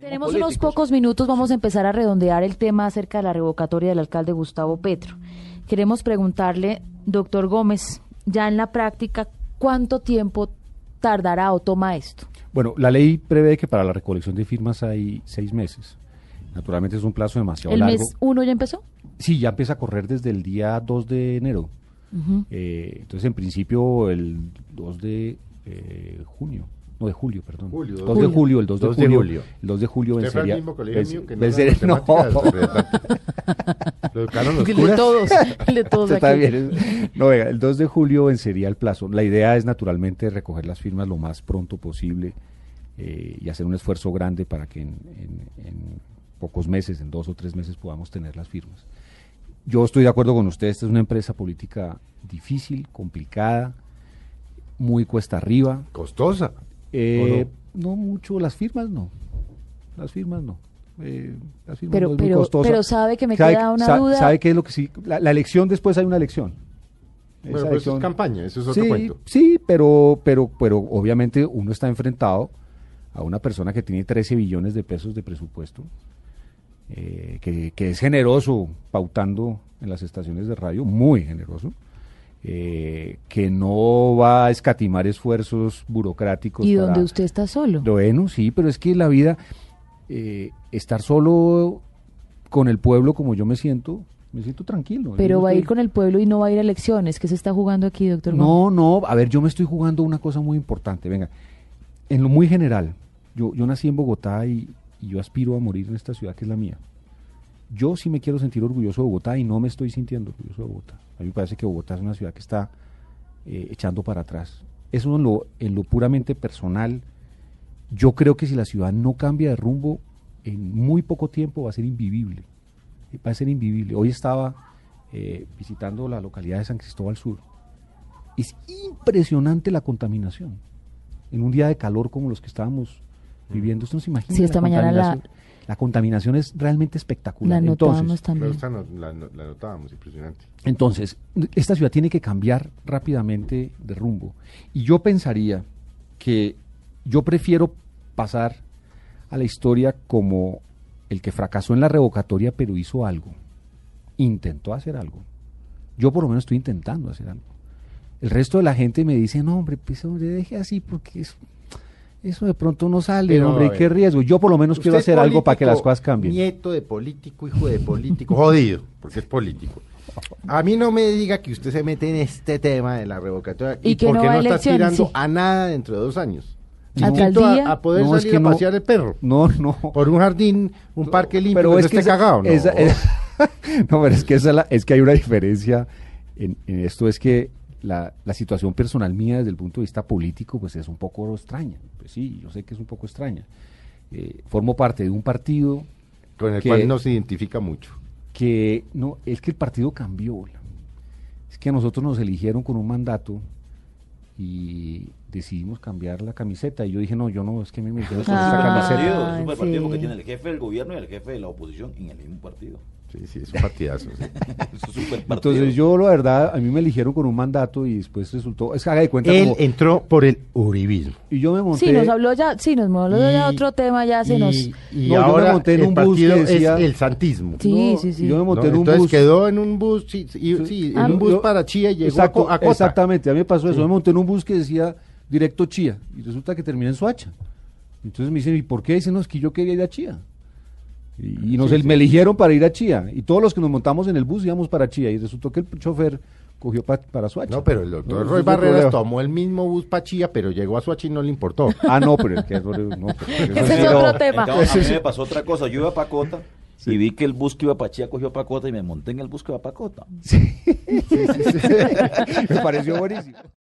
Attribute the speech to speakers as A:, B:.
A: Tenemos unos pocos minutos, vamos a empezar a redondear el tema acerca de la revocatoria del alcalde Gustavo Petro. Queremos preguntarle, doctor Gómez, ya en la práctica, ¿cuánto tiempo tardará o toma esto?
B: Bueno, la ley prevé que para la recolección de firmas hay seis meses. Naturalmente es un plazo demasiado
A: ¿El
B: largo.
A: mes uno ya empezó?
B: Sí, ya empieza a correr desde el día 2 de enero. Eh, entonces, en principio, el 2 de eh, junio. No, de julio, perdón.
C: Julio,
B: 2
C: dos
B: de julio, el 2 de,
C: dos de
B: julio,
C: julio.
B: El 2 de julio
C: Usted fue
B: vencería.
C: mismo colegio mío que no
B: vencería-
C: matemáticas, Lo educaron los
A: El de todos, el de todos
B: Está
A: aquí.
B: bien. es- No, venga, el 2 de julio vencería el plazo. La idea es naturalmente recoger las firmas lo más pronto posible eh, y hacer un esfuerzo grande para que en, en- en pocos meses, en dos o tres meses, podamos tener las firmas. Yo estoy de acuerdo con usted, esta es una empresa política difícil, complicada, muy cuesta arriba.
C: Costosa.
B: Eh, no? mucho, las firmas no. Las firmas no. Eh, las firmas
A: Pero-
B: no es muy
A: pero-
B: costosa.
A: pero sabe que me
B: Sabe-
A: queda una
B: sa-
A: duda.
B: ¿Sabe qué es lo que sí? La, la elección después hay una elección.
C: Pues eso es campaña, eso es otro
B: sí,
C: cuento.
B: sí, pero, pero, pero obviamente uno está enfrentado a una persona que tiene 13 billones de pesos de presupuesto, eh, que, que es generoso pautando en las estaciones de radio, muy generoso, eh, que no va a escatimar esfuerzos burocráticos.
A: Y
B: para-
A: donde usted está solo.
B: bueno, sí, pero es que la vida, eh, estar solo con el pueblo como yo me siento, me siento tranquilo.
A: Pero va a ir con el pueblo y no va a ir a elecciones. ¿Qué se está jugando aquí, doctor?
B: No, no, a ver, yo me estoy jugando una cosa muy importante. Venga, en lo muy general, yo, yo nací en Bogotá y, y yo aspiro a morir en esta ciudad que es la mía. Yo sí me quiero sentir orgulloso de Bogotá y no me estoy sintiendo orgulloso de Bogotá. A mí me parece que Bogotá es una ciudad que está eh, echando para atrás. Eso en lo, en lo puramente personal, yo creo que si la ciudad no cambia de rumbo, en muy poco tiempo va a ser invivible. Eh, Va a ser invivible. Hoy estaba eh, visitando la localidad de San Cristóbal Sur. Es impresionante la contaminación. En un día de calor como los que estábamos viviendo, esto no se imagina.
A: Sí, esta
B: la
A: mañana la-.
B: La contaminación es realmente espectacular.
A: La notábamos
C: Pero
A: también.
C: esta no- la, la notábamos, impresionante.
B: entonces, esta ciudad tiene que cambiar rápidamente de rumbo. Y yo pensaría que yo prefiero pasar a la historia como el que fracasó en la revocatoria, pero hizo algo. Intentó hacer algo. Yo por lo menos estoy intentando hacer algo. El resto de la gente me dice, no, hombre, pues hombre, deje así porque eso, eso de pronto no sale,
C: Pero,
B: hombre, qué riesgo. Yo por lo menos quiero hacer algo para que las cosas cambien.
C: Nieto de político, hijo de político, jodido, porque es político. A mí no me diga que usted se mete en este tema de la revocatoria
A: Y que no
C: porque
A: va a
C: no, está aspirando
A: sí.
C: a nada dentro de dos años. Distinto a, a poder
B: No, es
C: salir
B: que
C: a
B: no-
C: pasear el perro
B: No, no.
C: por un jardín, un parque limpio,
B: pero
C: que
B: es
C: no
B: que
C: esté
B: esa-
C: cagado. No.
B: esa- es- no, pero es que, esa la- es que hay una diferencia en, en esto, es que la, la situación personal mía desde el punto de vista político, pues es un poco extraña. Pues sí, yo sé que es un poco extraña. Eh, formo parte de un partido
C: con el
B: que-
C: cual no se identifica mucho.
B: que, no, es que el partido cambió. Es que a nosotros nos eligieron con un mandato y decidimos cambiar la camiseta. Y yo dije, no, yo no, es que me metieron con esta camiseta.
D: partido, es un partido
A: sí.
D: porque tiene el jefe del gobierno y el jefe de la oposición en el mismo partido.
C: Sí, sí, es un partidazo. sí.
D: Es un.
B: Entonces yo, la verdad, a mí me eligieron con un mandato y después resultó, es que haga de cuenta
C: Él
B: como-
C: entró por el uribismo.
B: y yo me monté,
A: Sí, nos habló ya, sí, nos habló ya
C: Y-
A: otro tema, ya se
C: y,
A: nos...
C: y
B: No, yo me
C: ahora
B: monté en
C: el
B: un bus que decía-
C: es el santismo.
A: Sí,
B: No,
A: sí, sí.
B: yo me
C: ¿no?
B: monté en un
C: Entonces
B: bus.
C: quedó en un bus, sí, sí, sí,
A: Ah,
C: en un bus
B: yo-
C: para Chía y llegó
B: Exacto,
C: a, Co- a Cota.
B: Exactamente, a mí me pasó eso.
C: Sí.
B: Yo me monté en un bus que decía directo Chía y resulta que terminé en Soacha. Entonces me dicen, ¿y por qué? Dicen, no, es que yo quería ir a Chía. Y, y nos
C: Sí,
B: el-
C: sí.
B: me eligieron para ir a Chía. Y todos los que nos montamos en el bus íbamos para Chía. Y resultó que el chofer cogió pa- para Soacha.
C: No, pero el doctor
B: No,
C: Roy Barreras
B: problema.
C: tomó el mismo bus para Chía, pero llegó a Suachi y no le importó.
B: Ah, no, pero el que no,
A: Ese
B: sí
A: es
B: no.
A: otro tema.
D: Entonces, a mí me pasó otra cosa. Yo iba para Cota y vi que el bus que iba para Chía cogió para Cota y me monté en el bus que iba para Cota.
B: me pareció buenísimo.